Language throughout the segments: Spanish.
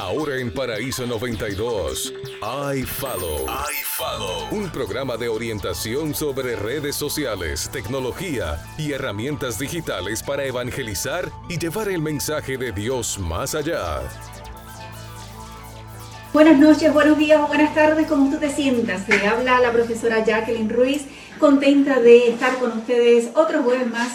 Ahora en Paraíso 92, iFollow. iFollow. Un programa de orientación sobre redes sociales, tecnología y herramientas digitales para evangelizar y llevar el mensaje de Dios más allá. Buenas noches, buenos días o buenas tardes, como tú te sientas. Se habla la profesora Jacqueline Ruiz, contenta de estar con ustedes otro jueves más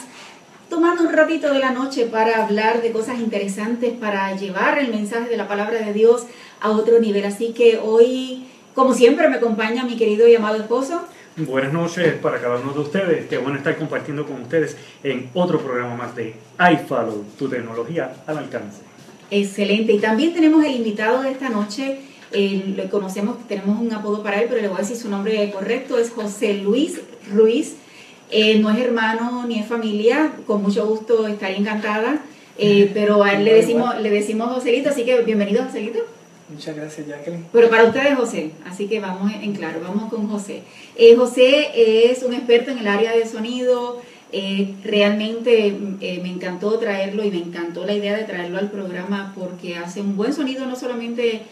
tomando un ratito de la noche para hablar de cosas interesantes, para llevar el mensaje de la palabra de Dios a otro nivel. Así que hoy, como siempre, me acompaña mi querido y amado esposo. Buenas noches para cada uno de ustedes. Qué bueno estar compartiendo con ustedes en otro programa más de iFollow, tu tecnología al alcance. Excelente. Y también tenemos el invitado de esta noche. lo conocemos, tenemos un apodo para él, pero le voy a decir su nombre correcto. Es José Luis Ruiz eh, no es hermano ni es familia, con mucho gusto estaría encantada, eh, pero a él le decimos, le decimos Joselito, así que bienvenido Joselito. Muchas gracias Jacqueline. Pero para ustedes José, así que vamos en claro, vamos con José. Eh, José es un experto en el área de sonido, realmente me encantó traerlo y me encantó la idea de traerlo al programa porque hace un buen sonido no solamente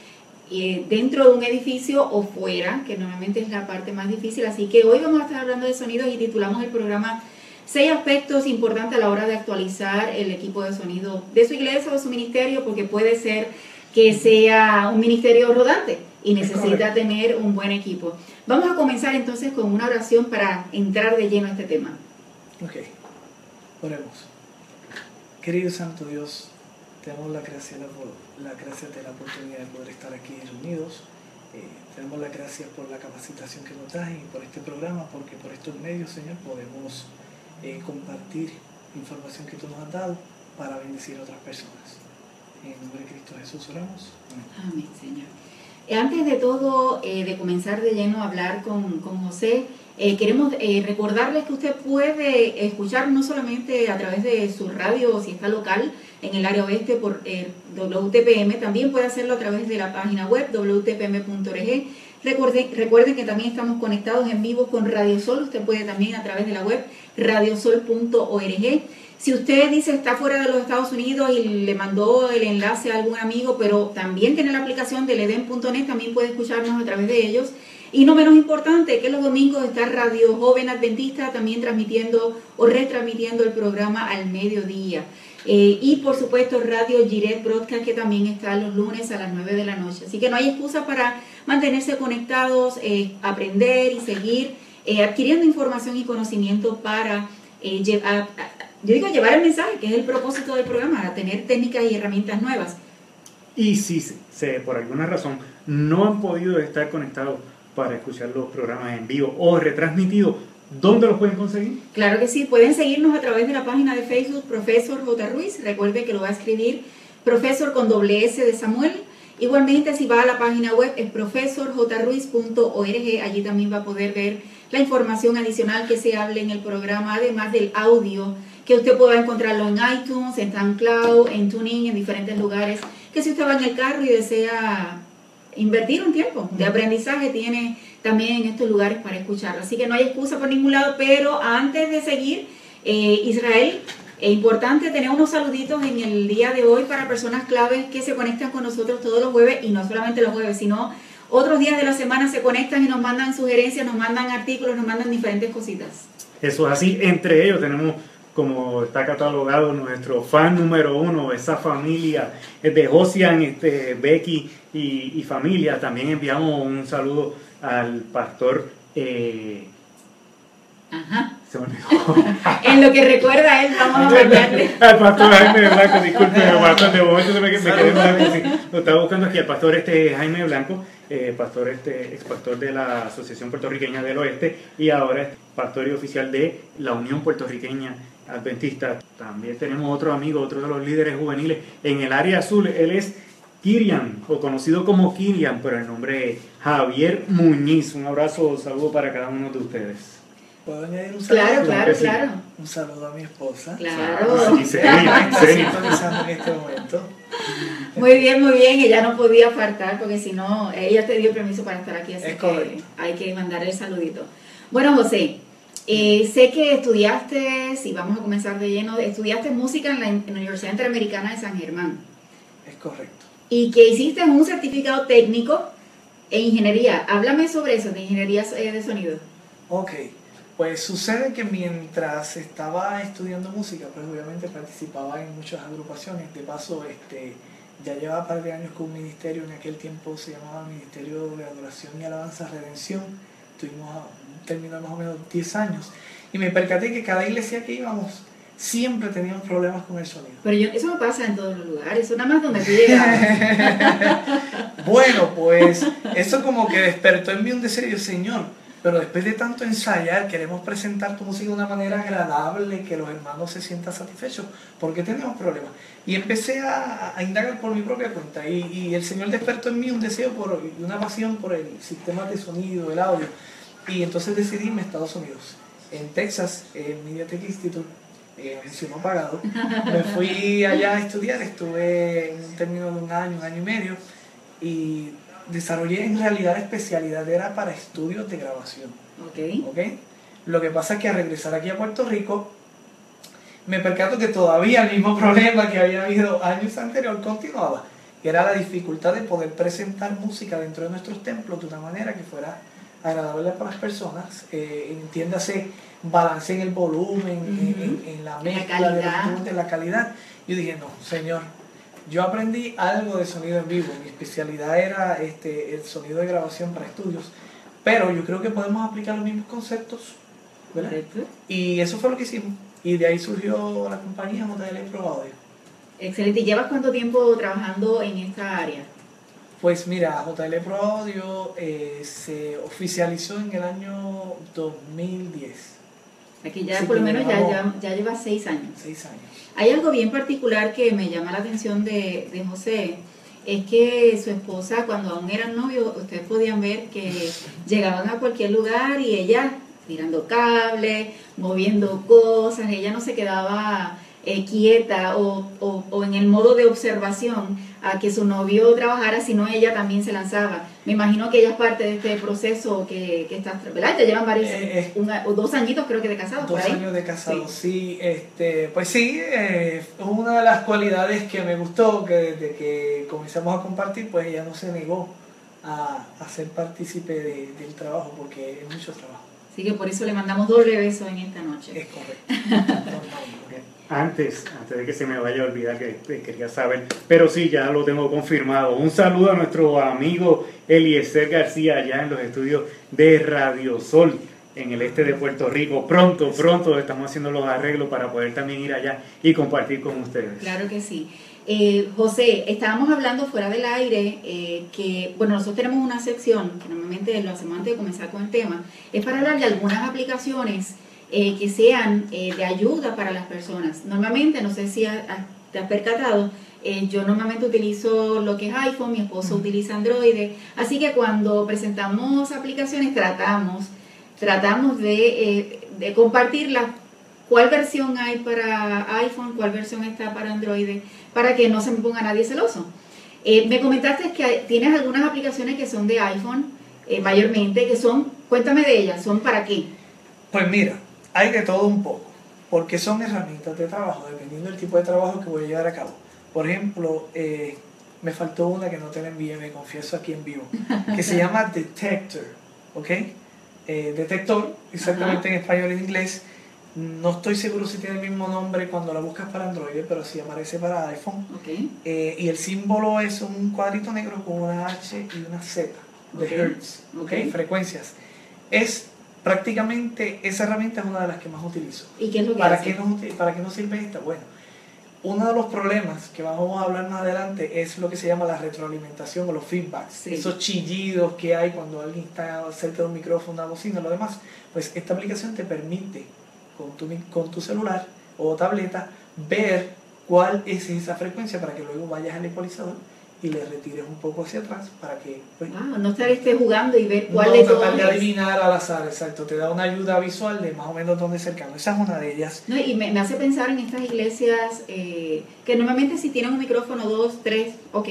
eh, dentro de un edificio o fuera, que normalmente es la parte más difícil. Así que hoy vamos a estar hablando de sonidos y titulamos el programa Seis aspectos importantes a la hora de actualizar el equipo de sonido de su iglesia o de su ministerio, porque puede ser que sea un ministerio rodante y necesita tener un buen equipo. Vamos a comenzar entonces con una oración para entrar de lleno a este tema. Ok, oremos. Querido Santo Dios, te damos la gracia, la, gracia de la oportunidad de poder estar aquí reunidos. Eh, te damos las gracias por la capacitación que nos das y por este programa, porque por estos medios, Señor, podemos eh, compartir información que tú nos has dado para bendecir a otras personas. En el nombre de Cristo Jesús oramos. Amén, Señor. Eh, antes de todo, de comenzar de lleno a hablar con, con José, eh, queremos eh, recordarles que usted puede escuchar no solamente a través de su radio, si está local en el área oeste por eh, WTPM, también puede hacerlo a través de la página web wtpm.org. Recuerden, recuerden que también estamos conectados en vivo con Radio Sol, usted puede también a través de la web radiosol.org. Si usted dice está fuera de los Estados Unidos y le mandó el enlace a algún amigo, pero también tiene la aplicación del eden.net, también puede escucharnos a través de ellos. Y no menos importante, que los domingos está Radio Joven Adventista también transmitiendo o retransmitiendo el programa al mediodía. Eh, y por supuesto Radio Giret Broadcast que también está los lunes a las 9 de la noche. Así que no hay excusa para mantenerse conectados, eh, aprender y seguir eh, adquiriendo información y conocimiento para llevar, yo digo llevar el mensaje, que es el propósito del programa, a tener técnicas y herramientas nuevas. Y si se, por alguna razón no han podido estar conectados para escuchar los programas en vivo o retransmitidos, ¿dónde los pueden conseguir? Claro que sí, pueden seguirnos a través de la página de Facebook Profesor J. Ruiz. Recuerde que lo va a escribir Profesor con doble S de Samuel. Igualmente, si va a la página web es profesorjruiz.org, allí también va a poder ver la información adicional que se hable en el programa, además del audio, que usted pueda encontrarlo en iTunes, en SoundCloud, en TuneIn, en diferentes lugares, que si usted va en el carro y desea invertir un tiempo de aprendizaje tiene también en estos lugares para escucharlo. Así que no hay excusa por ningún lado, pero antes de seguir, eh, Israel, es importante tener unos saluditos en el día de hoy para personas claves que se conectan con nosotros todos los jueves y no solamente los jueves, sino otros días de la semana se conectan y nos mandan sugerencias, nos mandan artículos, nos mandan diferentes cositas. Eso es así, entre ellos tenemos como está catalogado nuestro fan número uno, esa familia de Josian, este, Becky y, familia. También enviamos un saludo al pastor. Eh, Ajá. en lo que recuerda él, vamos a mandarle. al pastor Jaime Blanco, disculpe, pastor, de momento me, quedé blanco. Sí. Lo estaba buscando aquí, al pastor este Jaime Blanco, eh, pastor este, ex pastor de la Asociación Puertorriqueña del Oeste y ahora es pastor y oficial de la Unión Puertorriqueña Adventista. También tenemos otro amigo, otro de los líderes juveniles en el área azul. Él es Kirian, o conocido como Kirian, pero el nombre es Javier Muñiz. Un abrazo, un saludo para cada uno de ustedes. ¿Puedo añadir un saludo? Claro, claro, claro. Un saludo a mi esposa. Claro. Sí, en este momento. Muy bien, muy bien. Ella no podía faltar porque si no, ella te dio permiso para estar aquí. Así es que hay que mandar el saludito. Bueno, José, eh, sé que estudiaste, si vamos a comenzar de lleno, estudiaste música en la, Universidad Interamericana de San Germán. Es correcto. y que hiciste un certificado técnico en ingeniería. Háblame sobre eso, de ingeniería eh, de sonido. Ok, pues sucede que mientras estaba estudiando música, pues obviamente participaba en muchas agrupaciones. De paso, este, ya llevaba un par de años con un ministerio, en aquel tiempo se llamaba Ministerio de Adoración y Alabanza Redención. Tuvimos término de más o menos 10 años. Y me percaté que cada iglesia que íbamos siempre teníamos problemas con el sonido. Pero yo, eso no pasa en todos los lugares, eso nada más donde tú llegas. bueno, pues eso como que despertó en mí un deseo, Señor, pero después de tanto ensayar, queremos presentar tu música de una manera agradable, que los hermanos se sientan satisfechos. ¿Por qué tenemos problemas? Y empecé a, a indagar por mi propia cuenta. Y, y, el Señor despertó en mí un deseo por, y una pasión por el sistema de sonido, el audio. Y entonces decidí irme a Estados Unidos. En Texas, en Mediatek Institute, eh, no pagado. Me fui allá a estudiar, estuve en un término de un año, un año y medio, y desarrollé en realidad la especialidad, era para estudios de grabación. Okay. ¿Okay? Lo que pasa es que al regresar aquí a Puerto Rico, me percato que todavía el mismo problema que había habido años anterior continuaba, que era la dificultad de poder presentar música dentro de nuestros templos de una manera que fuera agradable para las personas, eh, entiéndase balance en el volumen, en, la mezcla, la calidad. De, la calidad. Yo dije, no, señor, yo aprendí algo de sonido en vivo, mi especialidad era este, el sonido de grabación para estudios, pero yo creo que podemos aplicar los mismos conceptos, ¿verdad? Y eso fue lo que hicimos, y de ahí surgió la compañía JL Pro Audio. Excelente, ¿y llevas cuánto tiempo trabajando en esta área? Pues mira, JL Pro Audio eh, se oficializó en el año 2010. Aquí ya por lo menos ya, ya, lleva seis años. Seis años. Hay algo bien particular que me llama la atención de, de José, es que su esposa, cuando aún eran novios, ustedes podían ver que llegaban a cualquier lugar y ella tirando cables, moviendo cosas, ella no se quedaba eh, quieta o, o, o, en el modo de observación a que su novio trabajara, sino ella también se lanzaba. Me imagino que ella es parte de este proceso que, que está, ¿verdad? Te llevan varios, eh, eh dos añitos creo que de casados. Dos años de casados, sí. este, pues sí, eh, una de las cualidades que me gustó, que desde que comenzamos a compartir, pues ella no se negó a, a ser partícipe de, del trabajo, porque es mucho trabajo. Así que por eso le mandamos doble beso en esta noche. Es correcto. antes, antes de que se me vaya a olvidar que, quería saber, pero sí, ya lo tengo confirmado. Un saludo a nuestro amigo Eliezer García allá en los estudios de Radio Sol en el este de Puerto Rico. Pronto, pronto estamos haciendo los arreglos para poder también ir allá y compartir con ustedes. Claro que sí. Eh, José, estábamos hablando fuera del aire eh, que, bueno, nosotros tenemos una sección que normalmente lo hacemos antes de comenzar con el tema, es para hablar de algunas aplicaciones eh, que sean eh, de ayuda para las personas. Normalmente, no sé si te has percatado, eh, yo normalmente utilizo lo que es iPhone, mi esposo utiliza Android, así que cuando presentamos aplicaciones tratamos, tratamos de, de compartirlas, cuál versión hay para iPhone, cuál versión está para Android, para que no se me ponga nadie celoso. me comentaste que tienes algunas aplicaciones que son de iPhone, mayormente, que son, cuéntame de ellas, ¿son para qué? Pues mira, hay de todo un poco, porque son herramientas de trabajo, dependiendo del tipo de trabajo que voy a llevar a cabo. Por ejemplo, eh, me faltó una que no te la envié, me confieso aquí en vivo, que se llama Detector, ¿ok? Eh, detector, exactamente en español y en inglés. No estoy seguro si tiene el mismo nombre cuando la buscas para Android, pero sí aparece para iPhone. Okay. Eh, y el símbolo es un cuadrito negro con una H y una Z de Hertz, okay. frecuencias. Es prácticamente esa herramienta es una de las que más utilizo. ¿Y qué es lo que ¿Para hace? Qué nos, ¿Para qué nos sirve esta? Bueno, uno de los problemas que vamos a hablar más adelante es lo que se llama la retroalimentación o los feedbacks. Esos chillidos que hay cuando alguien está cerca de un micrófono, una bocina, lo demás. Pues esta aplicación te permite con tu, con tu celular o tableta ver cuál es esa frecuencia para que luego vayas al ecualizador y le retires un poco hacia atrás para que... Pues, ah, no estar este jugando y ver cuál no, de tratar de adivinar al azar, exacto. Te da una ayuda visual de más o menos dónde cercano. Esa es una de ellas. No, y me, me hace pensar en estas iglesias eh, que normalmente si tienen un micrófono, dos, tres, ok.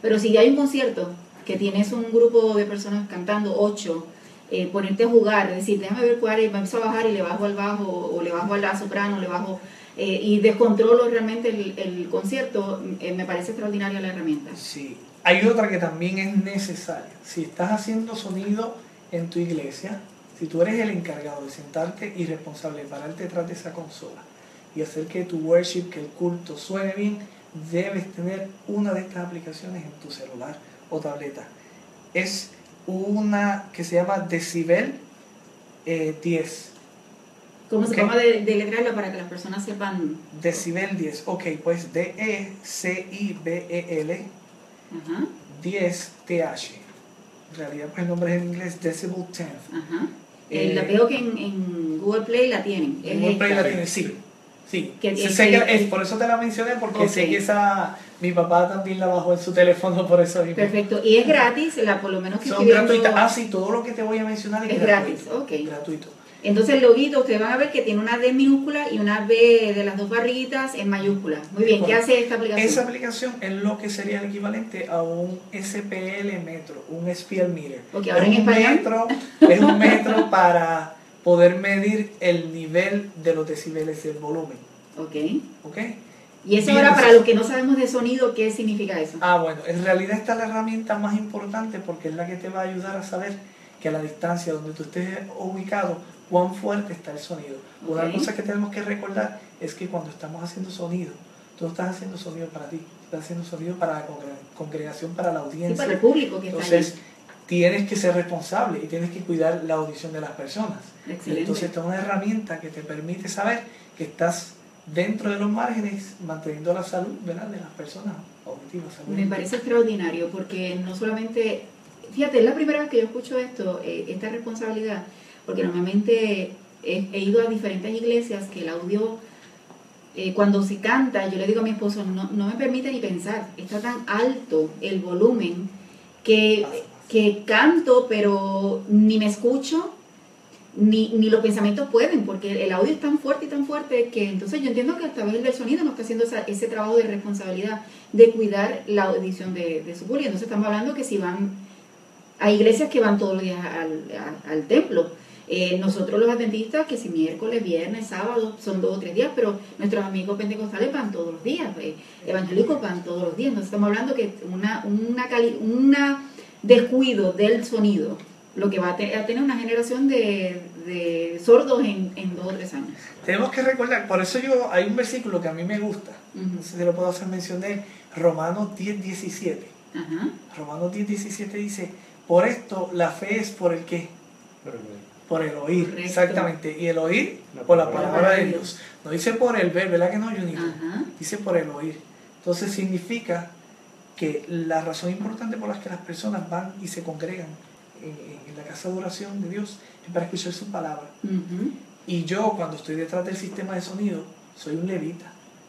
Pero si ya hay un concierto que tienes un grupo de personas cantando, ocho, eh, ponerte a jugar, decir, déjame ver cuál es, me empiezo a bajar y le bajo al bajo, o le bajo a la soprano, le bajo eh, y descontrolo realmente el, el concierto, eh, me parece extraordinaria la herramienta. Sí. Hay otra que también es necesaria. Si estás haciendo sonido en tu iglesia, si tú eres el encargado de sentarte y responsable de pararte detrás de esa consola y hacer que tu worship, que el culto suene bien, debes tener una de estas aplicaciones en tu celular o tableta. Es una que se llama Decibel eh, 10. ¿Cómo se llama de, de para que las personas sepan? Decibel 10. Ok, pues D-E-C-I-B-E-L Ajá, 10 TH. En realidad, pues el nombre es en inglés Decibel 10. ajá. Eh, Eh, la veo que en, en Google Play la tienen. En Google Play la tiene, sí. Sí, Que- sé es, por eso te la mencioné, porque sé que esa, mi papá también la bajó en su teléfono por eso mismo. Perfecto. Y es gratis, la, por lo menos que Son gratuitas. Ah, sí, todo lo que te voy a mencionar es, Es gratuito. gratis, ok. Gratuito. Entonces el loguito, ustedes van a ver que tiene una D minúscula y una B de las dos barriguitas en mayúscula. Muy bien, ¿qué hace esta aplicación? Esa aplicación es lo que sería el equivalente a un SPL metro, un SPL meter. Ok, ahora es en un español. metro, es un metro para poder medir el nivel de los decibeles del volumen. Ok. ¿Ok? Y eso ahora, para los que no sabemos de sonido, ¿qué significa eso? Ah, bueno, en realidad esta es la herramienta más importante porque es la que te va a ayudar a saber que a la distancia donde tú estés ubicado, cuán fuerte está el sonido. Una cosa que tenemos que recordar es que cuando estamos haciendo sonido, tú no estás haciendo sonido para ti, estás haciendo sonido para la congre- congregación, para la audiencia. para el público que está Entonces, tienes que ser responsable y tienes que cuidar la audición de las personas. ahí. Excelente. Entonces, esta es una herramienta que te permite saber que estás dentro de los márgenes manteniendo la salud ¿verdad? de las personas auditivas. Me parece extraordinario porque no solamente, fíjate, es la primera vez que yo escucho esto, eh, esta responsabilidad, porque normalmente he, ido a diferentes iglesias que el audio, eh, cuando se canta, yo le digo a mi esposo, no, no me permite ni pensar, está tan alto el volumen que, que canto, pero ni me escucho. Ni, ni los pensamientos pueden, porque el audio es tan fuerte y tan fuerte que entonces yo entiendo que vez el del sonido no está haciendo ese trabajo de responsabilidad de cuidar la audición de, de su público. Entonces estamos hablando que si van, hay iglesias que van todos los días al, a- al templo. Eh, nosotros los adventistas, que si miércoles, viernes, sábado, son dos o tres días, pero nuestros amigos pentecostales van todos los días, eh, evangélicos van todos los días. Entonces estamos hablando que una, una, cali- una descuido del sonido, lo que va a, te- a tener una generación de, de sordos en, en dos o tres años. Tenemos que recordar, por eso yo hay un versículo que a mí me gusta, Ujú. no sé si lo puedo hacer mención de él, Romanos 10, 17. Ajá. Romanos 10, 17 dice, por esto la fe es por el qué, Pero, bueno, por el oír, Correcto. exactamente, y el oír La por la palabra de Dios. No dice por el ver, ¿verdad que no, Junito? Dice por el oír. Entonces significa que la razón importante por la que las personas van y se congregan en, en la casa de oración de Dios es para escuchar su palabra. Ujú. Y yo, cuando estoy detrás del sistema de sonido, soy un levita.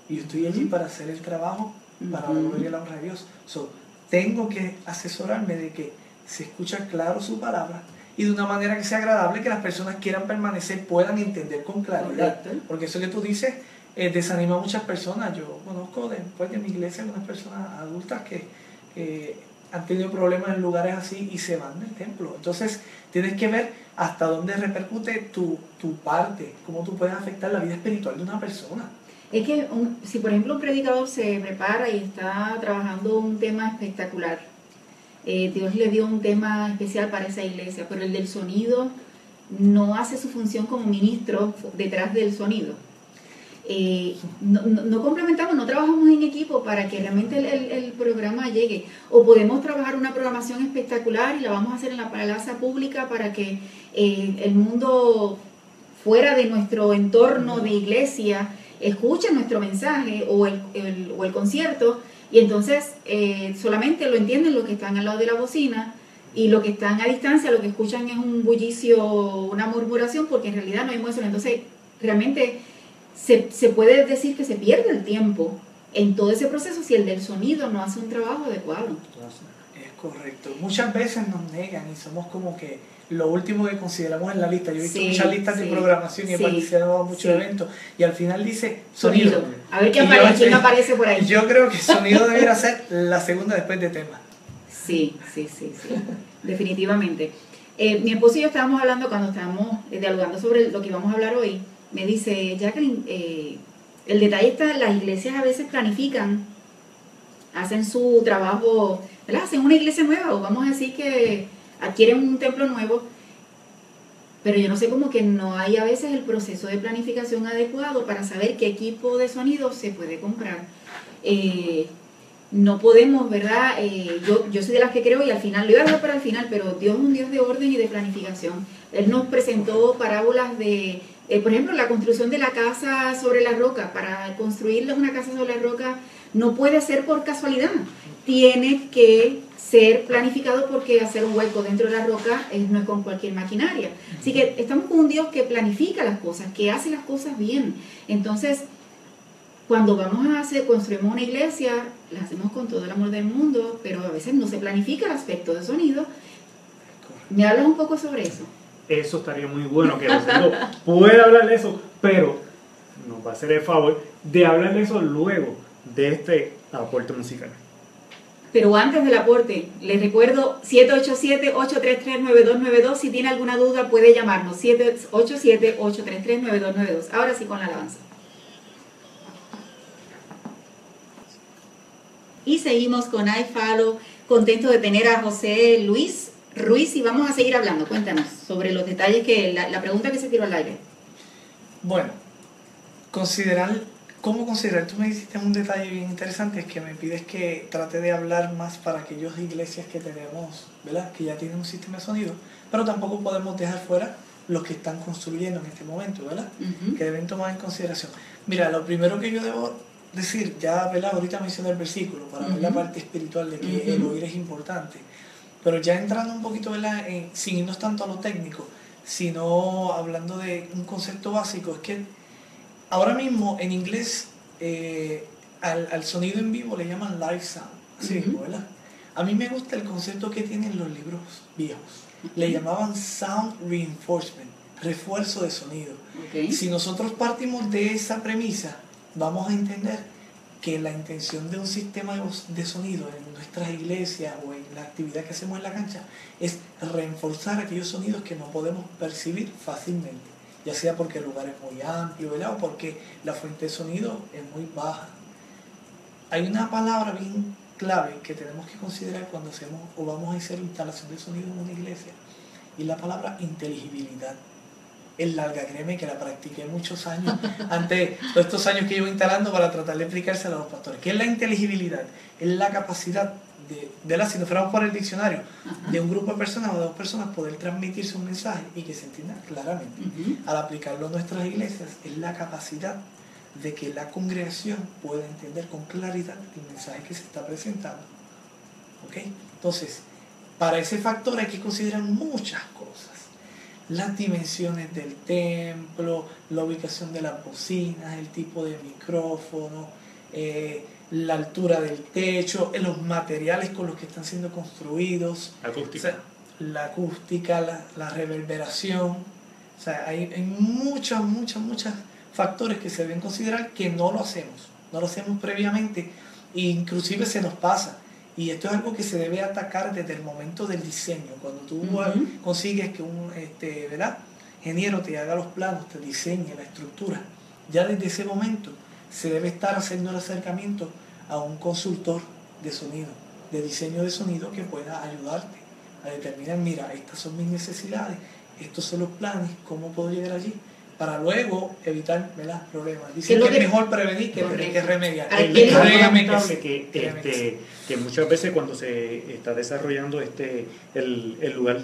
Y estoy allí para hacer el trabajo, para la gloria y la honra de Dios. So, tengo que asesorarme de que se escucha claro su palabra y de una manera que sea agradable, que las personas quieran permanecer, puedan entender con claridad. Correcto. Porque eso que tú dices eh, desanima a muchas personas. Yo conozco después de mi iglesia algunas personas adultas que, que han tenido problemas en lugares así y se van del templo. Entonces tienes que ver hasta dónde repercute tu, tu parte, cómo tú puedes afectar la vida espiritual de una persona. Es que un- si por ejemplo un predicador se prepara y está trabajando un tema espectacular, eh, Dios le dio un tema especial para esa iglesia, pero el del sonido no hace su función como ministro detrás del sonido. Eh, no, complementamos, no trabajamos en equipo para que realmente el, programa llegue. O podemos trabajar una programación espectacular y la vamos a hacer en la plaza pública para que eh, el mundo fuera de nuestro entorno de iglesia escuche nuestro mensaje o el concierto y entonces eh, solamente lo entienden los que están al lado de la bocina y los que están a distancia lo que escuchan es un bullicio, una murmuración porque en realidad no hay emoción. Entonces realmente se, se puede decir que se pierde el tiempo en todo ese proceso si el del sonido no hace un trabajo adecuado. Correcto. Muchas veces nos negan y somos como que lo último que consideramos en la lista. Yo he visto Sí, muchas listas de programación y he sí, participado en muchos eventos y al final dice sonido. Sonido. A ver qué aparece, quién aparece por ahí. Yo creo que sonido debería ser la segunda después de tema. Sí, sí, sí, sí, definitivamente. Eh, mi esposo y yo estábamos hablando cuando estábamos eh, dialogando sobre lo que íbamos a hablar hoy. Me dice, Jacqueline, eh, El detalle está, las iglesias a veces planifican, hacen su trabajo, ¿verdad? Hacen una iglesia nueva o vamos a decir que adquieren un templo nuevo, pero yo no sé cómo que no hay a veces el proceso de planificación adecuado para saber qué equipo de sonido se puede comprar. Eh, no podemos, ¿verdad? Eh, yo, yo soy de las que creo y al final, lo iba a dejar para el final, pero Dios es un Dios de orden y de planificación. Él nos presentó parábolas de, eh, por ejemplo, la construcción de la casa sobre la roca. Para construir una casa sobre la roca no puede ser por casualidad. Tiene que ser planificado porque hacer un hueco dentro de la roca no es con cualquier maquinaria. Así que estamos con un Dios que planifica las cosas, que hace las cosas bien. Entonces, cuando vamos a hacer, construimos una iglesia, la hacemos con todo el amor del mundo, pero a veces no se planifica el aspecto de sonido. ¿Me hablas un poco sobre eso? Eso estaría muy bueno que pueda hablar de eso, pero nos va a hacer el favor de hablar de eso luego de este aporte musical. Pero antes del aporte, les recuerdo 787-833-9292. Si tiene alguna duda, puede llamarnos 787-833-9292. Ahora sí con la alabanza. Y seguimos con iFalo, contento de tener a José Luis Ruiz y vamos a seguir hablando. Cuéntanos sobre los detalles que la, pregunta que se tiró al aire. Bueno, considerar, ¿cómo considerar? Tú me hiciste un detalle bien interesante, es que me pides que trate de hablar más para aquellas iglesias que tenemos, ¿verdad? Que ya tienen un sistema de sonido, pero tampoco podemos dejar fuera los que están construyendo en este momento, ¿verdad? Que deben tomar en consideración. Mira, lo primero que yo debo decir, ya ¿verdad? ahorita mencioné el versículo para ver la parte espiritual de que el oír es importante, pero ya entrando un poquito, ¿verdad? En, sin irnos tanto a lo técnico, sino hablando de un concepto básico, es que ahora mismo en inglés eh, al, sonido en vivo le llaman live sound. A mí me gusta el concepto que tienen los libros viejos. Le llamaban sound reinforcement, refuerzo de sonido. Si nosotros partimos de esa premisa, vamos a entender que la intención de un sistema de sonido en nuestras iglesias o en la actividad que hacemos en la cancha es reforzar aquellos sonidos que no podemos percibir fácilmente, ya sea porque el lugar es muy amplio o porque la fuente de sonido es muy baja. Hay una palabra bien clave que tenemos que considerar cuando hacemos o vamos a hacer instalación de sonido en una iglesia y la palabra inteligibilidad es larga, créeme que la practiqué muchos años, antes todos estos años que llevo instalando para tratar de explicárselo a los pastores. ¿Qué es la inteligibilidad? Es la capacidad de, de la, si nos fuéramos por el diccionario, de un grupo de personas o de dos personas poder transmitirse un mensaje y que se entienda claramente. Al aplicarlo en nuestras iglesias, es la capacidad de que la congregación pueda entender con claridad el mensaje que se está presentando. ¿Ok? Entonces, para ese factor hay que considerar muchas cosas las dimensiones del templo, la ubicación de las bocinas, el tipo de micrófono, eh, la altura del techo, eh, los materiales con los que están siendo construidos, acústica. la acústica, la, reverberación. O sea, hay, hay muchos, muchos, muchos factores que se deben considerar que no lo hacemos, no lo hacemos previamente e inclusive se nos pasa. Y esto es algo que se debe atacar desde el momento del diseño. Cuando tú consigues que un este, ¿verdad? ingeniero te haga los planos, te diseñe la estructura, ya desde ese momento se debe estar haciendo el acercamiento a un consultor de sonido, de diseño de sonido que pueda ayudarte a determinar, mira, estas son mis necesidades, estos son los planes, cómo puedo llegar allí para luego evitar problemas. Dicen que, es mejor prevenir que, que remediar. Es que, este, que muchas veces cuando se está desarrollando este el, el lugar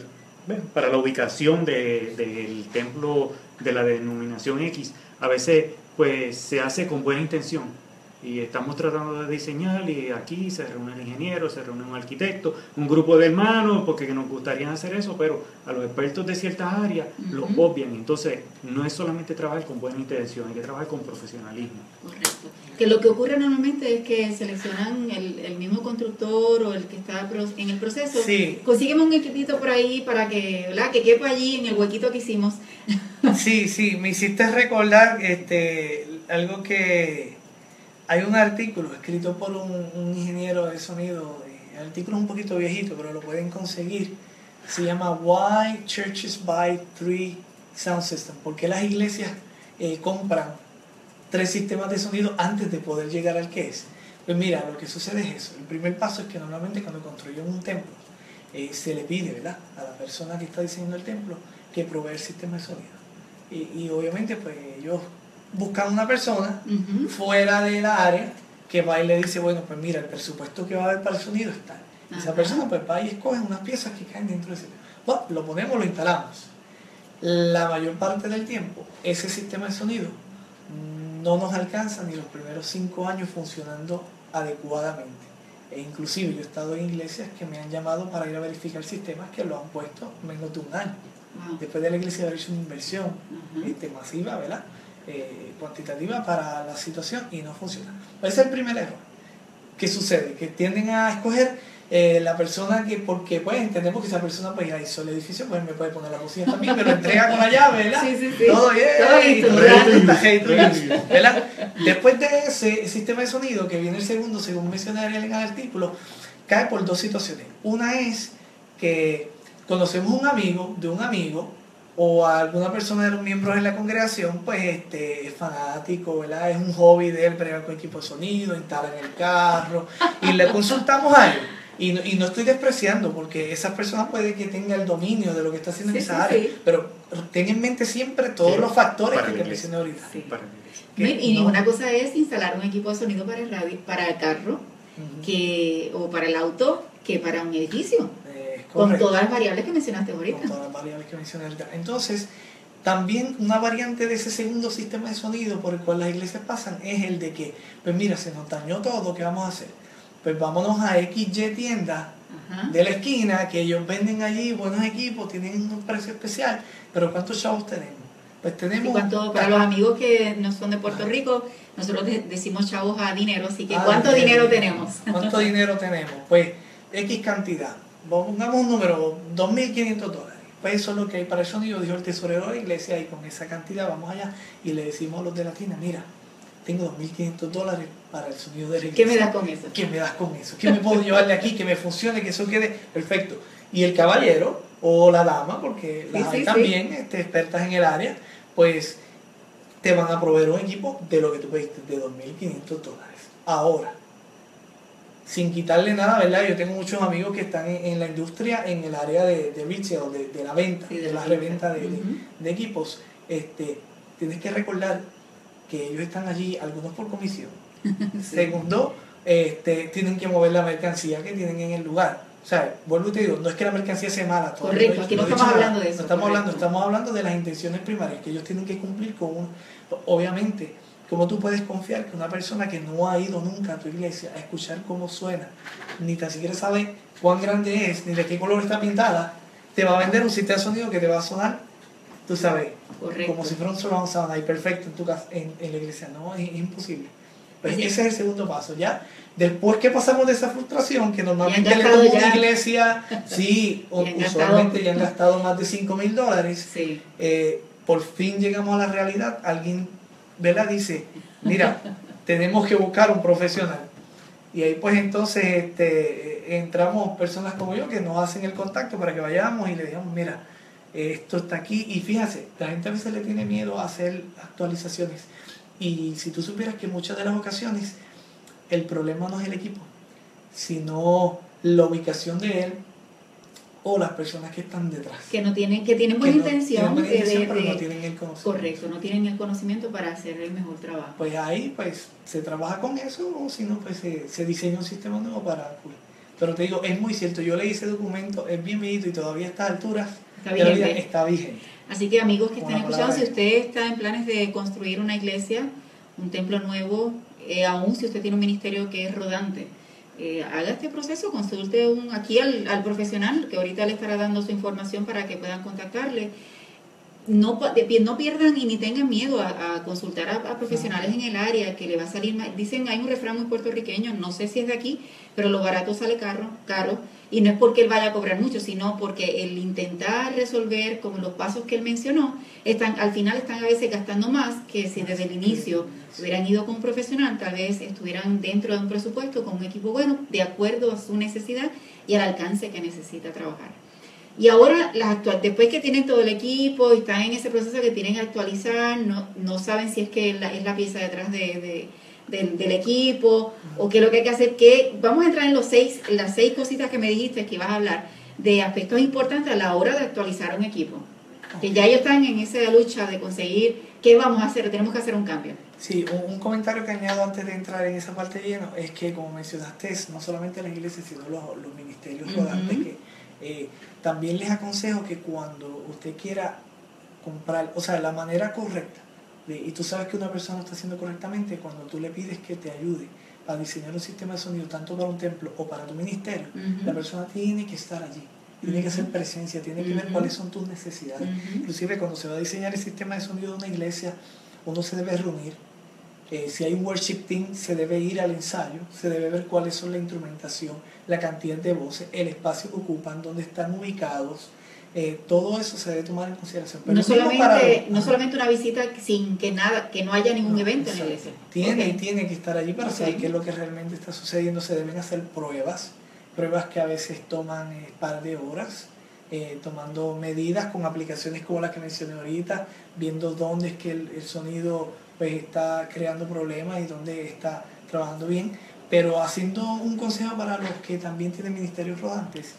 para la ubicación de, del templo de la denominación X, a veces pues se hace con buena intención y estamos tratando de diseñar y aquí se reúne el ingeniero, se reúne un arquitecto, un grupo de hermanos porque nos gustaría hacer eso, pero a los expertos de ciertas áreas lo obvian. Entonces, no es solamente trabajar con buena intención, hay que trabajar con profesionalismo. Correcto. Que lo que ocurre normalmente es que seleccionan el, el mismo constructor o el que está en el proceso. Sí. Consígueme un equipito por ahí para que, ¿verdad? que quepa allí en el huequito que hicimos. Sí, sí, me hiciste recordar este, algo que hay un artículo escrito por un, ingeniero de sonido, el artículo es un poquito viejito, pero lo pueden conseguir. Se llama Why Churches Buy Three Sound Systems. ¿Por qué las iglesias eh, compran tres sistemas de sonido antes de poder llegar al que es. Pues mira, lo que sucede es eso. El primer paso es que normalmente cuando construyen un templo, eh, se le pide ¿verdad? a la persona que está diseñando el templo que provee el sistema de sonido. Y, y obviamente pues ellos buscan una persona Ujú. fuera de la área que va y le dice, bueno, pues mira, el presupuesto que va a haber para el sonido está. Y Esa persona pues va y escoge unas piezas que caen dentro de ese. Bueno, lo ponemos, lo instalamos. La mayor parte del tiempo, ese sistema de sonido no nos alcanza ni los primeros cinco años funcionando adecuadamente. E inclusive yo he estado en iglesias que me han llamado para ir a verificar sistemas que lo han puesto menos de un año. Wow. Después de la iglesia haber hecho una inversión este, masiva, ¿verdad? Eh, cuantitativa para la situación y no funciona. Ese es el primer error. ¿Qué sucede? Que tienden a escoger eh, la persona que, porque pues entendemos que esa persona pues ya hizo el edificio, pues me puede poner la cocina también, me lo entrega con la llave, ¿verdad? Sí, sí, sí. Todo bien, todo ¿verdad? Después de ese sistema de sonido, que viene el segundo, según mencioné Ariel en el artículo, cae por dos situaciones. Una es que conocemos un amigo de un amigo o a alguna persona de los miembros de la congregación, pues este, es fanático, ¿verdad? Es un hobby de él bregar con equipo de sonido, instala en el carro, y le consultamos a él. Y no, y no estoy despreciando, porque esas personas puede que tenga el dominio de lo que está haciendo en Sí, esa sí, área, sí. pero ten en mente siempre todos Sí, los factores para que te mencioné ahorita. Y- que y no- una cosa es instalar un equipo de sonido para el radio, para el carro, que, o para el auto, que para un edificio, Con todas las variables que mencionaste con ahorita. todas las variables que mencioné ahorita. Entonces, también una variante de ese segundo sistema de sonido por el cual las iglesias pasan es el de que, pues mira, se nos dañó todo, ¿qué vamos a hacer? Pues vámonos a XY tienda Ajá. de la esquina, que ellos venden allí buenos equipos, tienen un precio especial, pero ¿cuántos chavos tenemos? Pues Y tenemos... cuánto, para los amigos que no son de Puerto Rico, nosotros de- decimos chavos a dinero, así que Ah, ¿cuánto dinero tenemos? ¿Cuánto dinero tenemos? Pues X cantidad. Pongamos un número, 2.500 dólares. Pues eso es lo que hay para el sonido, dijo el tesorero de la iglesia, y con esa cantidad vamos allá y le decimos a los de la tienda, mira, tengo 2.500 dólares para el sonido de la iglesia. ¿Qué me das con eso? ¿Qué me das con eso? ¿Qué me puedo llevar de aquí? Que me funcione, que eso quede perfecto. Y el caballero o la dama, porque las Sí, hay sí, también este, expertas en el área, pues te van a proveer un equipo de lo que tú pediste, de 2.500 dólares. Ahora, sin quitarle nada, ¿verdad? Yo tengo muchos amigos que están en, en la industria, en el área de, de retail, de, de la venta, Sí, de, de la reventa de, de- equipos. Este, tienes que recordar que ellos están allí, algunos por comisión. Segundo, este, tienen que mover la mercancía que tienen en el lugar. O sea, vuelvo y te digo, no es que la mercancía sea mala. Correcto, he- aquí no estamos nada. hablando de eso, No estamos hablando, estamos hablando de las intenciones primarias que ellos tienen que cumplir con un... Obviamente, ¿cómo tú puedes confiar que una persona que no ha ido nunca a tu iglesia a escuchar cómo suena, ni tan siquiera sabe cuán grande es, ni de qué color está pintada, te va a vender un sistema de sonido que te va a sonar, tú sabes, Correcto. como si fuera un surround sound ahí perfecto en tu casa, en, en la iglesia. No, es, es imposible. Pues ese es el segundo paso, ¿ya? Después que pasamos de esa frustración, que normalmente le toma una iglesia, sí, o- usualmente ya han gastado más de 5 mil dólares, Sí. eh, por fin llegamos a la realidad, alguien, Dice, mira, tenemos que buscar un profesional. Y ahí pues entonces este, eh, entramos personas como yo que nos hacen el contacto para que vayamos y le digamos, mira, esto está aquí. Y fíjate, la gente a veces le tiene miedo a hacer actualizaciones. Y si tú supieras que muchas de las ocasiones el problema no es el equipo, sino la ubicación de él o las personas que están detrás. Que no tienen, que tienen Que buena no- intención, tienen buena intención, de- pero no tienen el conocimiento. correcto, no tienen el conocimiento para hacer el mejor trabajo. Pues ahí pues se trabaja con eso o si no pues se, se diseña un sistema nuevo para pues, pero te digo es muy cierto yo leí ese documento es bien viejito y todavía a estas alturas Está vigente. está vigente Así que amigos que la escuchando, si usted está en planes de construir una iglesia, un templo nuevo, eh, aún si usted tiene un ministerio que es rodante, eh, haga este proceso, consulte un, aquí al, al profesional que ahorita le estará dando su información para que puedan contactarle. No, no pierdan y ni tengan miedo a, a consultar a, a profesionales en el área que le va a salir más. Dicen, hay un refrán muy puertorriqueño, no sé si es de aquí, pero lo barato sale caro, caro y no es porque él vaya a cobrar mucho, sino porque el intentar resolver como los pasos que él mencionó, están, al final están a veces gastando más que si desde el inicio hubieran ido con un profesional, tal vez estuvieran dentro de un presupuesto con un equipo bueno, de acuerdo a su necesidad y al alcance que necesita trabajar. Y ahora, las actual, después que tienen todo el equipo y están en ese proceso que tienen que actualizar, no, no saben si es que la, es la pieza detrás de, del, del, equipo o qué es lo que hay que hacer. Que, vamos a entrar en los seis, las seis cositas que me dijiste que ibas a hablar de aspectos importantes a la hora de actualizar un equipo. Que ya ellos están en esa lucha de conseguir qué vamos a hacer, tenemos que hacer un cambio. Sí, un, comentario que añado antes de entrar en esa parte lleno es que, como mencionaste, no solamente las iglesias, sino los, los ministerios rodantes que eh, también les aconsejo que cuando usted quiera comprar, o sea, la manera correcta, y tú sabes que una persona está haciendo correctamente cuando tú le pides que te ayude a diseñar un sistema de sonido tanto para un templo o para tu ministerio, la persona tiene que estar allí, tiene que hacer presencia, tiene que ver cuáles son tus necesidades. Inclusive cuando se va a diseñar el sistema de sonido de una iglesia, uno se debe reunir eh, si hay un worship team, se debe ir al ensayo, se debe ver cuáles son la instrumentación, la cantidad de voces, el espacio que ocupan, dónde están ubicados. Eh, todo eso se debe tomar en consideración. no, solamente, no solamente una visita sin que nada, que no haya ningún evento en la iglesia. Tiene, tiene que estar allí para saber qué es lo que realmente está sucediendo. Se deben hacer pruebas, pruebas que a veces toman un eh, par de horas. tomando medidas con aplicaciones como las que mencioné ahorita, viendo dónde es que el sonido pues está creando problemas y donde está trabajando bien. Pero haciendo un consejo para los que también tienen ministerios rodantes,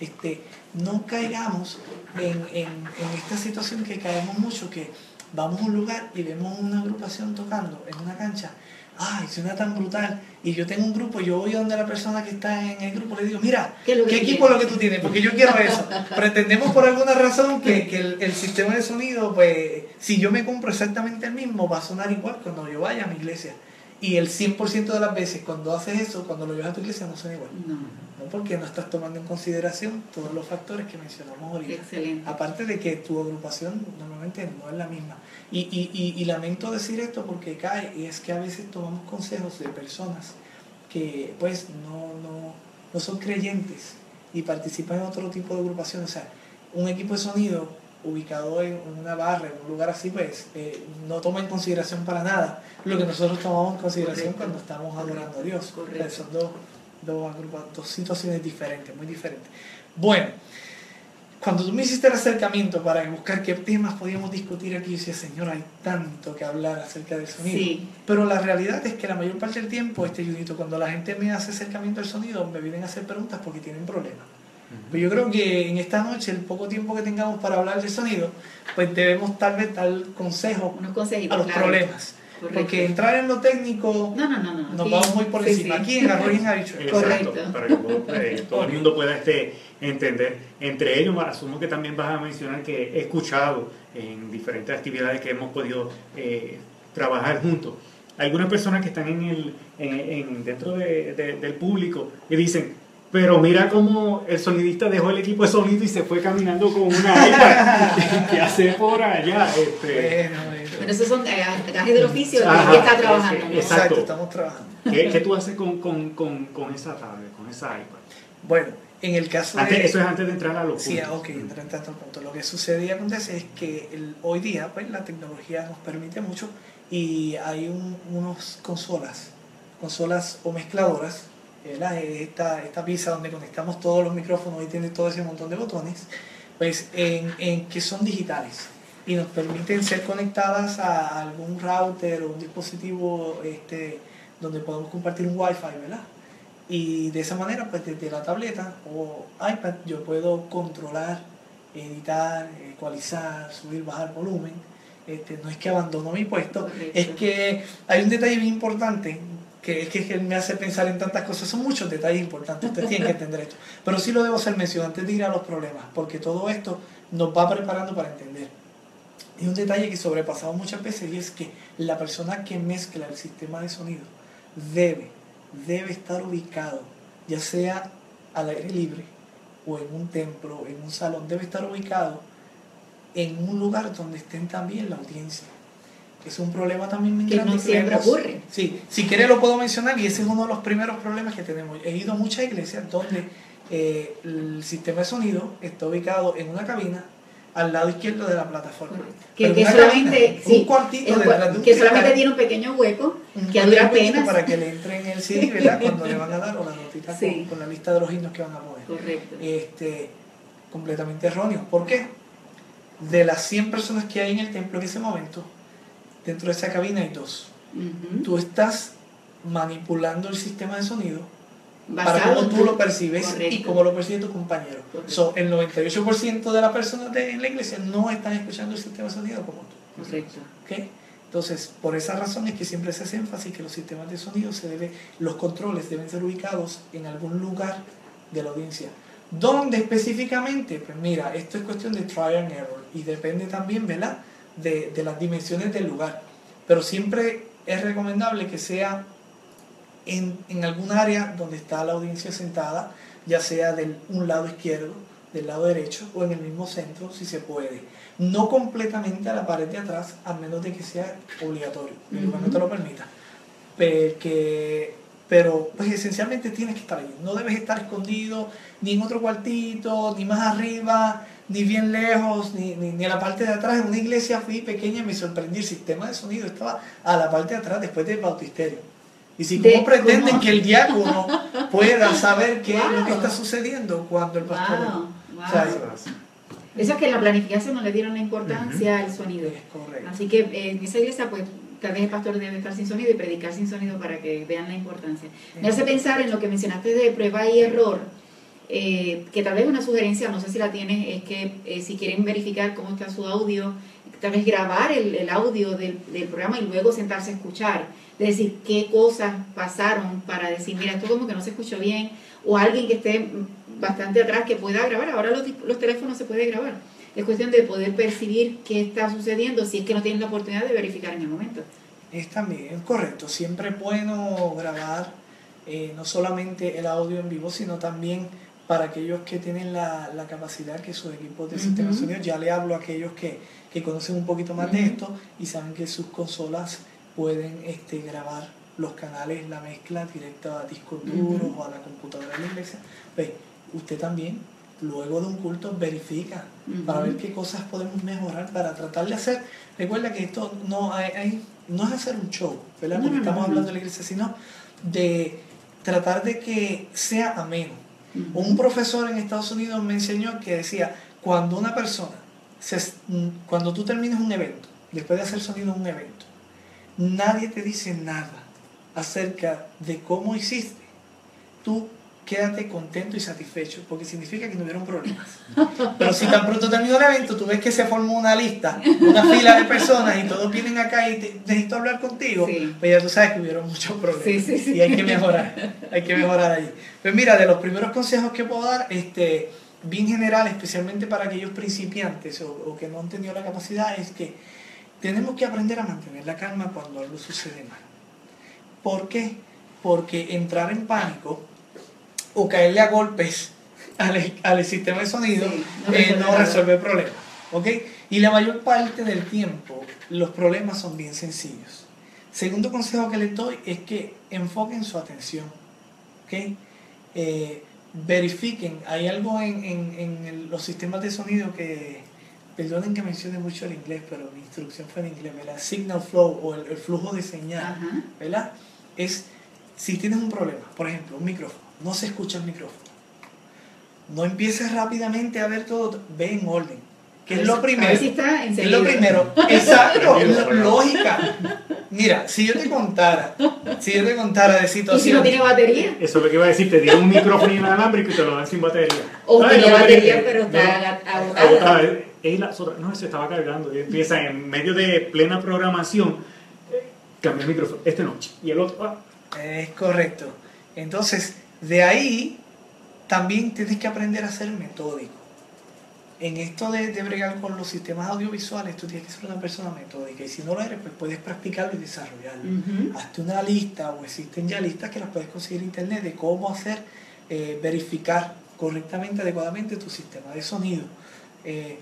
este, no caigamos en, en, en esta situación que caemos mucho, que vamos a un lugar y vemos una agrupación tocando en una cancha ay, suena tan brutal. Y yo tengo un grupo, yo voy donde la persona que está en el grupo le digo, mira, ¿qué, equipo es lo que tú tienes? Porque yo quiero eso. Pretendemos por alguna razón que, que el, el, sistema de sonido, pues, si yo me compro exactamente el mismo, va a sonar igual cuando yo vaya a mi iglesia. Y el 100% de las veces cuando haces eso, cuando lo llevas a tu iglesia, no suena igual. No. no porque no estás tomando en consideración todos los factores que mencionamos ahorita. Excelente. Aparte de que tu agrupación normalmente no es la misma. Y, y, y, lamento decir esto porque cae, y es que a veces tomamos consejos de personas que pues no, no, no son creyentes y participan en otro tipo de agrupaciones. O sea, un equipo de sonido ubicado en una barra, en un lugar así, pues eh, no toma en consideración para nada lo que nosotros tomamos en consideración cuando estamos adorando a Dios. son dos, dos, dos situaciones diferentes, muy diferentes. Bueno, cuando tú me hiciste el acercamiento para buscar qué temas podíamos discutir aquí, yo decía, Señor, hay tanto que hablar acerca del sonido. Pero la realidad es que la mayor parte del tiempo, este Judito, cuando la gente me hace acercamiento al sonido, me vienen a hacer preguntas porque tienen problemas. Pues yo creo que en esta noche, el poco tiempo que tengamos para hablar del sonido, pues debemos tal vez dar consejo a los problemas. Porque entrar en lo técnico no, no, no, nos vamos muy por encima. Aquí en Arroyo ha dicho Correcto. Para que eh, todo, el mundo pueda este, entender. Entre ellos, asumo que también vas a mencionar que he escuchado en diferentes actividades que hemos podido eh, trabajar juntos. Algunas personas que están en el, en, dentro del público y dicen, pero mira cómo el sonidista dejó el equipo de sonido y se fue caminando con una iPad que hace por allá. Este. Bueno, esos son eh, gajes del oficio que está trabajando. Exacto. estamos trabajando. ¿Qué, ¿Qué, tú haces con, con, con, con, esa tablet, con esa iPad? Bueno, en el caso de... Eso es antes de entrar a los Sí, ok, entrar en tanto punto. Lo que sucede y acontece es que el, hoy día pues, la tecnología nos permite mucho y hay un, unos consolas, consolas o mezcladoras esta, esta pieza donde conectamos todos los micrófonos y tiene todo ese montón de botones, pues en, en, que son digitales y nos permiten ser conectadas a algún router o un dispositivo este, donde podemos compartir un wifi, ¿verdad? Y de esa manera, pues desde la tableta o iPad yo puedo controlar, editar, ecualizar, subir, bajar volumen. Este, no es que abandono mi puesto, es que hay un detalle bien importante que es que me hace pensar en tantas cosas. Son muchos detalles importantes, ustedes tienen que entender esto. Pero sí lo debo hacer mención antes de ir a los problemas, porque todo esto nos va preparando para entender. Y un detalle que sobrepasamos muchas veces y es que la persona que mezcla el sistema de sonido debe, debe estar ubicado, ya sea al aire libre o en un templo, en un salón, debe estar ubicado en un lugar donde estén también la audiencia es un problema también muy que No siempre ocurre. Sí, si quiere lo puedo mencionar y ese es uno de los primeros problemas que tenemos. He ido a muchas iglesias donde eh, el sistema de sonido está ubicado en una cabina al lado izquierdo de la plataforma. Que, solamente, un cuartito Que solamente tiene un pequeño hueco que dura pena. Para que le entren el CD, ¿verdad? Cuando le van a dar o la notita con, la lista de los himnos que van a poner. Correcto. Este, completamente erróneo. ¿Por qué? De las 100 personas que hay en el templo en ese momento, dentro de esa cabina hay dos. Tú estás manipulando el sistema de sonido Basado para cómo tú lo percibes y cómo lo percibe tu compañero. So, el 98% de las personas de, en la iglesia no están escuchando el sistema de sonido como tú. Correcto. ¿ok? Entonces, por esa razón es que siempre se hace énfasis que los sistemas de sonido se debe, los controles deben ser ubicados en algún lugar de la audiencia. ¿Dónde específicamente? Pues mira, esto es cuestión de trial and error y depende también, ¿verdad? De, de las dimensiones del lugar. Pero siempre es recomendable que sea en, en algún área donde está la audiencia sentada, ya sea del un lado izquierdo, del lado derecho o en el mismo centro, si se puede. No completamente a la pared de atrás, a menos de que sea obligatorio, el lugar no te lo permita. Porque, pero pues esencialmente tienes que estar allí. No debes estar escondido ni en otro cuartito, ni más arriba, ni bien lejos, ni, ni, ni a la parte de atrás. En una iglesia fui pequeña y me sorprendí. El sistema de sonido estaba a la parte de atrás después del bautisterio. Y si cómo pretenden ¿cómo? que el diácono pueda saber qué es lo que está sucediendo cuando el pastor... Wow, wow. O sea, Eso es que en la planificación no le dieron la importancia al sonido. correcto. Así que eh, en esa iglesia, pues, tal vez el pastor debe estar sin sonido y predicar sin sonido para que vean la importancia. Me hace pensar en lo que mencionaste de prueba y error, eh, que tal vez una sugerencia, no sé si la tienes, es que eh, si quieren verificar cómo está su audio, tal vez grabar el, el audio del, del programa y luego sentarse a escuchar. Es decir, qué cosas pasaron para decir, mira, esto como que no se escuchó bien, o alguien que esté bastante atrás que pueda grabar. Ahora los, los teléfonos se puede grabar. Es cuestión de poder percibir qué está sucediendo si es que no tienes la oportunidad de verificar en el momento. Es también correcto, siempre es bueno grabar eh, no solamente el audio en vivo, sino también para aquellos que tienen la, la capacidad que sus equipos de sistema de Ujú. sonido, ya le hablo a aquellos que, que conocen un poquito más de esto y saben que sus consolas pueden este, grabar los canales, la mezcla directa a discos duros o a la computadora de la iglesia. Pues usted también, luego de un culto, verifica para ver qué cosas podemos mejorar para tratar de hacer. Recuerda que esto no, hay, hay- no es hacer un show, ¿verdad? Porque estamos hablando de la iglesia, sino de tratar de que sea ameno. Un profesor en Estados Unidos me enseñó que decía, cuando una persona, mm, cuando tú terminas un evento, después de hacer sonido en un evento, nadie te dice nada acerca de cómo hiciste. Tú quédate contento y satisfecho, porque significa que no hubieron problemas. Pero si tan pronto terminó el evento, tú ves que se formó una lista, una fila de personas y todos vienen acá y te, necesito hablar contigo, Sí. pues ya tú sabes que hubieron muchos problemas Sí, sí, sí. y hay que mejorar, hay que mejorar ahí. Pues mira, de los primeros consejos que puedo dar, este, bien general, especialmente para aquellos principiantes o, o que no han tenido la capacidad, es que tenemos que aprender a mantener la calma cuando algo sucede mal. ¿Por qué? Porque entrar en pánico o caerle a golpes al, al sistema de sonido Sí, no eh, resuelve no nada. resuelve el problema. ¿ok? Y la mayor parte del tiempo los problemas son bien sencillos. Segundo consejo que les doy es que enfoquen su atención. ¿ok? Eh, verifiquen, hay algo en, en- en los sistemas de sonido que, perdonen que mencione mucho el inglés, pero mi instrucción fue en inglés, ¿verdad? Signal flow o el, el flujo de señal. Ajá. ¿verdad? Es si tienes un problema, por ejemplo, un micrófono, no se escucha el micrófono. No empieces rápidamente a ver todo, ve en orden. ¿Qué A es lo primero? ver si está ¿Qué es lo primero? Exacto, lógica. Mira, si yo te contara, si yo te contara de ¿Y si no tiene batería? Eso es lo que iba a decir, te dieron un micrófono inalámbrico y te lo dan sin batería. O Ay, tenía no, batería, pero no, está agotada. agotada. La otra- no, se estaba cargando. Y empieza en medio de plena programación. eh, Cambia el micrófono. Este no. Y el otro. ah, Es correcto. Entonces, de ahí también tienes que aprender a ser metódico. En esto de, de bregar con los sistemas audiovisuales, tú tienes que ser una persona metódica. Y si no lo eres, pues puedes practicarlo y desarrollarlo. Ujú. Hazte una lista o existen ya listas que las puedes conseguir en internet de cómo hacer, eh, verificar correctamente, adecuadamente tu sistema de sonido. Eh,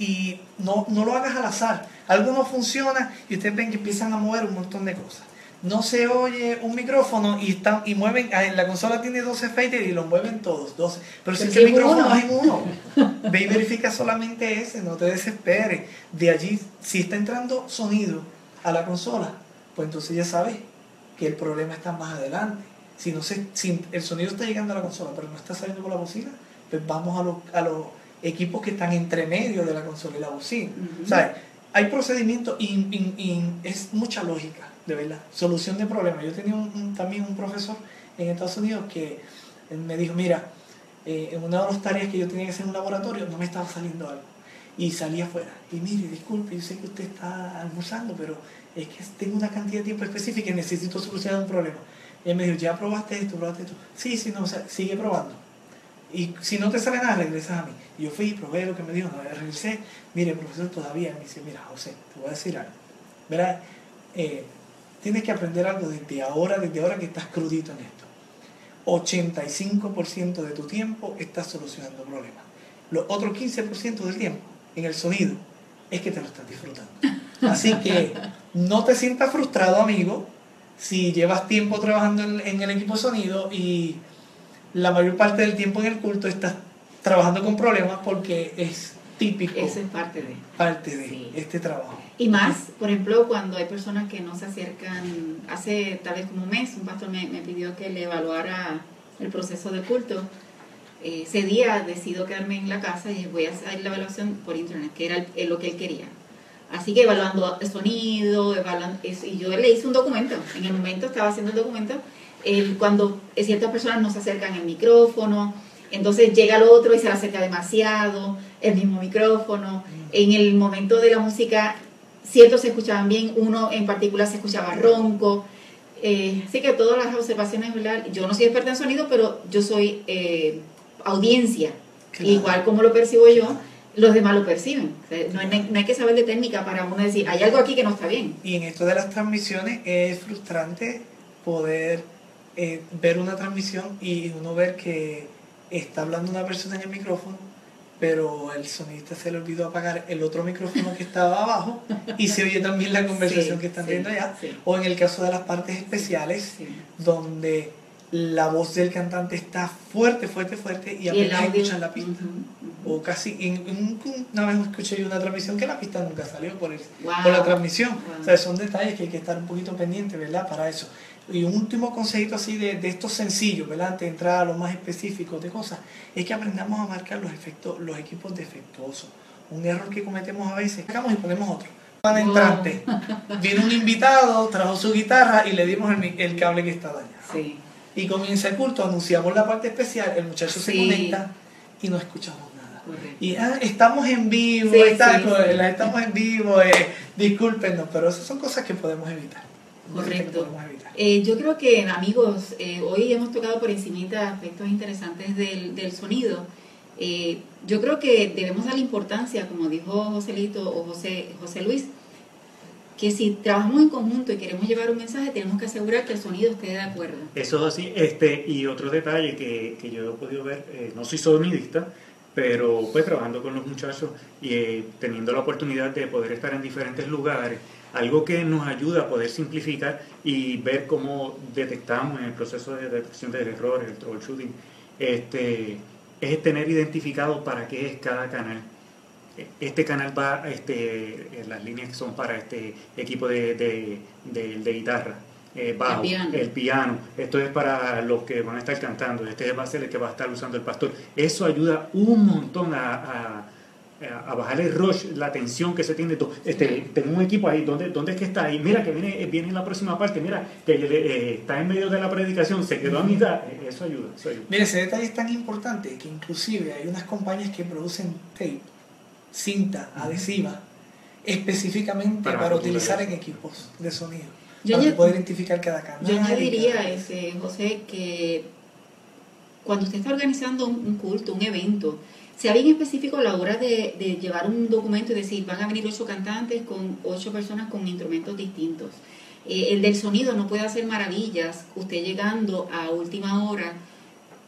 y no, no lo hagas al azar. Algo no funciona y ustedes ven que empiezan a mover un montón de cosas. No se oye un micrófono y están y mueven, ah, la consola tiene 12 faders y los mueven todos, 12. Pero si Pero ese es micrófono uno. es en uno, ve y verifica solamente ese, no te desesperes. De allí, si está entrando sonido a la consola, pues entonces ya sabes que el problema está más adelante. Si, no se, si el sonido está llegando a la consola, pero no está saliendo por la bocina, pues vamos a lo, a lo equipos que están entre medio de la consola y la bocina. O sea, hay procedimientos y, y- y es mucha lógica, de verdad. Solución de problemas. Yo tenía también un profesor en Estados Unidos que me dijo, mira, eh, en una de las tareas que yo tenía que hacer en un laboratorio no me estaba saliendo algo. Y salí afuera. Y mire, disculpe, yo sé que usted está almorzando, pero es que tengo una cantidad de tiempo específica y necesito solucionar un problema. Y él me dijo, ¿ya probaste esto? ¿Probaste esto? Sí, sí, no, o sea, sigue probando. Y si no te sale nada, regresas a mí. Y yo fui, probé lo que me dijo, no, regresé. Mire, profesor, todavía. Me dice, mira, José, te voy a decir algo. Verá, eh, tienes que aprender algo desde ahora, desde ahora que estás crudito en esto. 85% de tu tiempo estás solucionando problemas. Los otros 15% del tiempo en el sonido es que te lo estás disfrutando. Así que no te sientas frustrado, amigo, si llevas tiempo trabajando en, en el equipo de sonido y la mayor parte del tiempo en el culto estás trabajando con problemas porque es típico Eso es parte de. parte de Sí. este trabajo. Y más, por ejemplo, cuando hay personas que no se acercan, hace tal vez como un mes, un pastor me, me pidió que le evaluara el proceso de culto. Eh, ese día decido quedarme en la casa y voy a hacer la evaluación por internet, que era el- lo que él quería. Así que evaluando el sonido, evaluando eso, y yo le hice un documento. En el momento estaba haciendo el documento. Cuando ciertas personas no se acercan al micrófono, entonces llega el otro y se le acerca demasiado, el mismo micrófono. En el momento de la música, ciertos se escuchaban bien, uno en particular se escuchaba ronco. Eh, así que todas las observaciones, ¿verdad? Yo no soy experta en sonido, pero yo soy eh, audiencia. Claro. Igual como lo percibo yo, los demás lo perciben. O sea, no, hay, no hay que saber de técnica para uno decir, hay algo aquí que no está bien. Y en esto de las transmisiones es frustrante poder eh, ver una transmisión y uno ver que está hablando una persona en el micrófono, pero el sonista se le olvidó apagar el otro micrófono que estaba abajo y se oye también la conversación Sí, que están sí, teniendo allá. sí. O en el caso de las partes especiales, donde la voz del cantante está fuerte, fuerte, fuerte y apenas escuchan la pista. O casi, en, en un- una vez escuché yo una transmisión que la pista nunca salió por, el, Wow. por la transmisión. Wow. O sea, son detalles que hay que estar un poquito pendiente, ¿verdad? Para eso. Y un último consejito así de, de estos sencillos, ¿verdad? Antes de entrar a lo más específico de cosas, es que aprendamos a marcar los efectos, los equipos defectuosos. Un error que cometemos a veces, sacamos y ponemos otro. Van Wow. entrante. Vino un invitado, trajo su guitarra y le dimos el, el cable que está dañado. Sí. Y comienza el culto, anunciamos la parte especial, el muchacho se conecta y no escuchamos nada. Correcto. Y ah, estamos en vivo, Sí, está- estamos en vivo, eh, discúlpenos, pero esas son cosas que podemos evitar. Correcto. Eh, yo creo que, amigos, eh, hoy hemos tocado por encimita aspectos interesantes del, del sonido. Eh, yo creo que debemos darle importancia, como dijo Joselito o José, José Luis, que si trabajamos en conjunto y queremos llevar un mensaje, tenemos que asegurar que el sonido esté de acuerdo. Eso es así. Este, y otro detalle que, que yo he podido ver, eh, no soy sonidista, pero pues trabajando con los muchachos y eh, teniendo la oportunidad de poder estar en diferentes lugares, algo que nos ayuda a poder simplificar y ver cómo detectamos en el proceso de detección de errores, el troubleshooting, este, es tener identificado para qué es cada canal. Este canal va, este, las líneas que son para este equipo de, de, de- de guitarra, eh, bajo, El piano. el piano. Esto es para los que van a estar cantando. Este va a ser el que va a estar usando el pastor. Eso ayuda un montón a, a- a bajar el rush, la tensión que se tiene. Tú, Este, tengo un equipo ahí, ¿dónde, ¿dónde es que está? Y mira que viene, viene en la próxima parte, mira que eh, está en medio de la predicación, se quedó a mitad. Eh, Eso ayuda, eso ayuda. Mire, ese detalle es tan importante que inclusive hay unas compañías que producen tape, cinta adhesiva, específicamente Para utilizar en equipos de sonido. Yo para poder identificar cada canal. Yo y cada- añadiría, ese, José, que cuando usted está organizando un culto, un evento, sea bien específico a la hora de, llevar un documento y decir, van a venir ocho cantantes con ocho personas con instrumentos distintos. Eh, el del sonido no puede hacer maravillas, usted llegando a última hora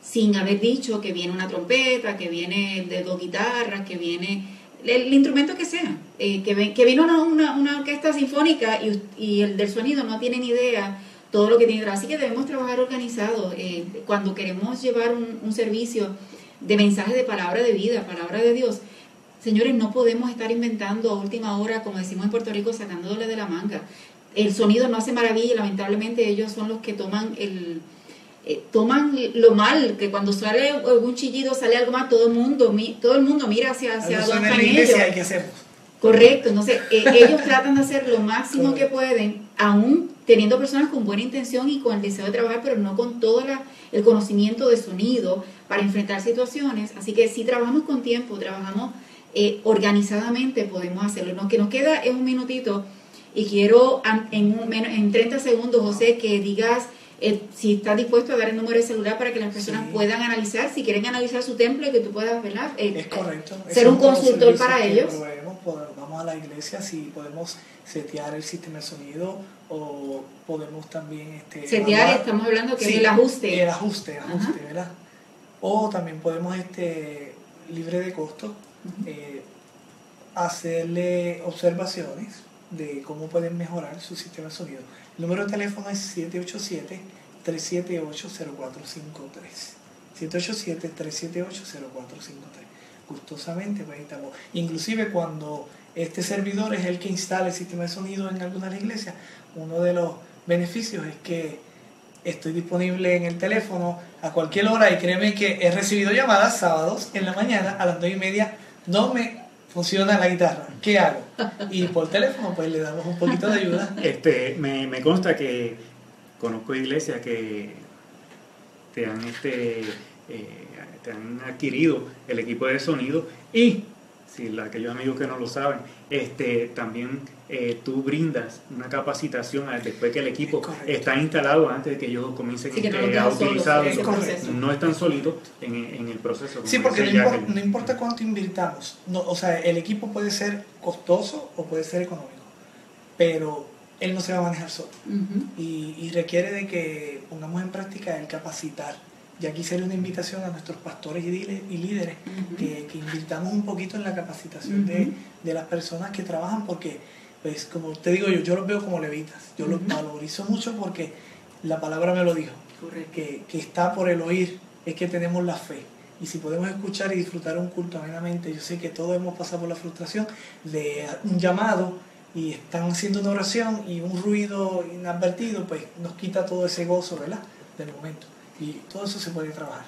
sin haber dicho que viene una trompeta, que viene de dos guitarras, que viene el, instrumento que sea, eh, que, que vino una, orquesta sinfónica y, y el del sonido no tiene ni idea todo lo que tiene. Así que debemos trabajar organizados. eh, cuando queremos llevar un servicio de mensaje de palabra de vida, palabra de Dios, señores, no podemos estar inventando a última hora, como decimos en Puerto Rico, sacándole de la manga. El sonido no hace maravilla, lamentablemente ellos son los que toman el, eh, toman lo mal, que cuando sale algún chillido, sale algo más, todo el mundo, todo el mundo mira hacia, hacia donde están ellos. Correcto, entonces eh, ellos tratan de hacer lo máximo que pueden, aún teniendo personas con buena intención y con el deseo de trabajar, pero no con todo el conocimiento de sonido para enfrentar situaciones. Así que si trabajamos con tiempo, trabajamos eh, organizadamente, podemos hacerlo. Lo que nos queda es un minutito y quiero en, en 30 segundos, José, que digas eh, si estás dispuesto a dar el número de celular para que las personas puedan analizar, si quieren analizar su templo y que tú puedas ¿verdad? Eh, es correcto. ser un consultor para ellos. vamos a la iglesia si podemos setear el sistema de sonido o podemos también... Este, setear, estamos hablando que es el ajuste. El ajuste, ajuste ¿verdad? O también podemos, este libre de costo, eh, hacerle observaciones de cómo pueden mejorar su sistema de sonido. El número de teléfono es 787-378-0453. 787-378-0453. Gustosamente, pues estamos. Inclusive cuando este servidor es el que instala el sistema de sonido en algunas iglesias, uno de los beneficios es que estoy disponible en el teléfono a cualquier hora y créeme que he recibido llamadas sábados en la mañana a las 9 y media, no me funciona la guitarra, ¿qué hago? Y por teléfono pues le damos un poquito de ayuda. Este, me, consta que conozco iglesias que te han, este, eh, te han adquirido el equipo de sonido y si aquellos amigos que no lo saben, este, también eh, tú brindas una capacitación después que el equipo está instalado antes de que ellos comiencen a utilizarlo. No están solitos en, en, el proceso. Sí, porque no importa, no importa, cuánto invirtamos. No, o sea, el equipo puede ser costoso o puede ser económico, pero él no se va a manejar solo. y, y requiere de que pongamos en práctica el capacitar y aquí sería una invitación a nuestros pastores y líderes que, invirtamos un poquito en la capacitación de, las personas que trabajan porque, pues como te digo yo, yo los veo como levitas, yo los valorizo mucho porque la palabra me lo dijo, que, que, está por el oír, es que tenemos la fe. Y si podemos escuchar y disfrutar un culto amenamente, yo sé que todos hemos pasado por la frustración de un llamado y están haciendo una oración y un ruido inadvertido, pues nos quita todo ese gozo, ¿verdad? Del momento y todo eso se puede trabajar.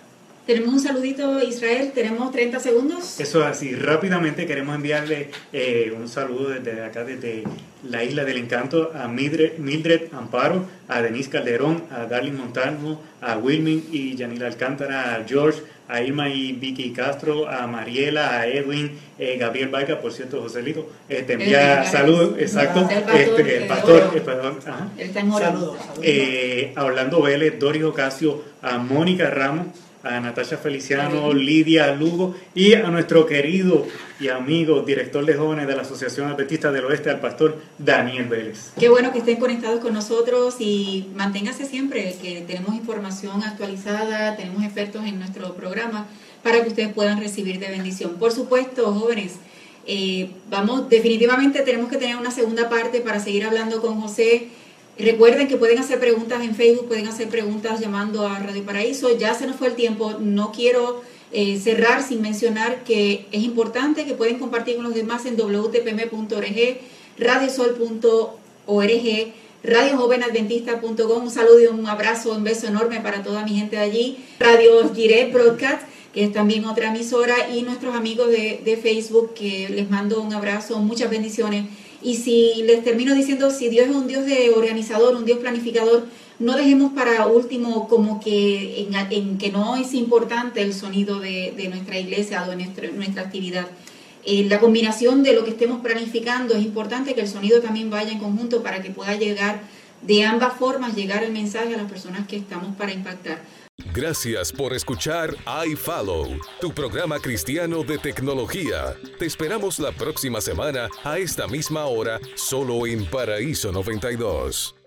Tenemos un saludito, Israel, tenemos 30 segundos. Eso es así, rápidamente queremos enviarle eh, un saludo desde acá, desde la Isla del Encanto, a Mildred, Mildred Amparo, a Denise Calderón, a Darling Montalvo, a Wilming y Yanila Alcántara, a George, a Irma y Vicky Castro, a Mariela, a Edwin, eh, Gabriel Vaiga, por cierto, Joselito, eh, te envía saludos, exacto, el pastor, este, el pastor, Saludos. a Orlando Vélez, Doris Ocasio, a Mónica Ramos, a Natasha Feliciano, Lidia Lugo y a nuestro querido y amigo director de jóvenes de la Asociación Adventista del Oeste, al pastor Daniel Vélez. Qué bueno que estén conectados con nosotros y manténgase siempre, que tenemos información actualizada, tenemos expertos en nuestro programa para que ustedes puedan recibir de bendición. Por supuesto, jóvenes, eh, vamos, definitivamente tenemos que tener una segunda parte para seguir hablando con José Recuerden que pueden hacer preguntas en Facebook, pueden hacer preguntas llamando a Radio Paraíso. Ya se nos fue el tiempo, no quiero eh, cerrar sin mencionar que es importante que pueden compartir con los demás en wtpm.org, radiosol.org, radiojovenadventista.com. Un saludo y un abrazo, un beso enorme para toda mi gente de allí. Radio Giré Broadcast, que es también otra emisora, y nuestros amigos de, de Facebook, que les mando un abrazo, muchas bendiciones y si les termino diciendo, si Dios es un Dios de organizador, un Dios planificador, no dejemos para último como que en, que no es importante el sonido de, nuestra iglesia o de nuestra, actividad. Eh, la combinación de lo que estemos planificando es importante que el sonido también vaya en conjunto para que pueda llegar de ambas formas, llegar el mensaje a las personas que estamos para impactar. Gracias por escuchar iFollow, tu programa cristiano de tecnología. Te esperamos la próxima semana a esta misma hora, solo en Paraíso 92.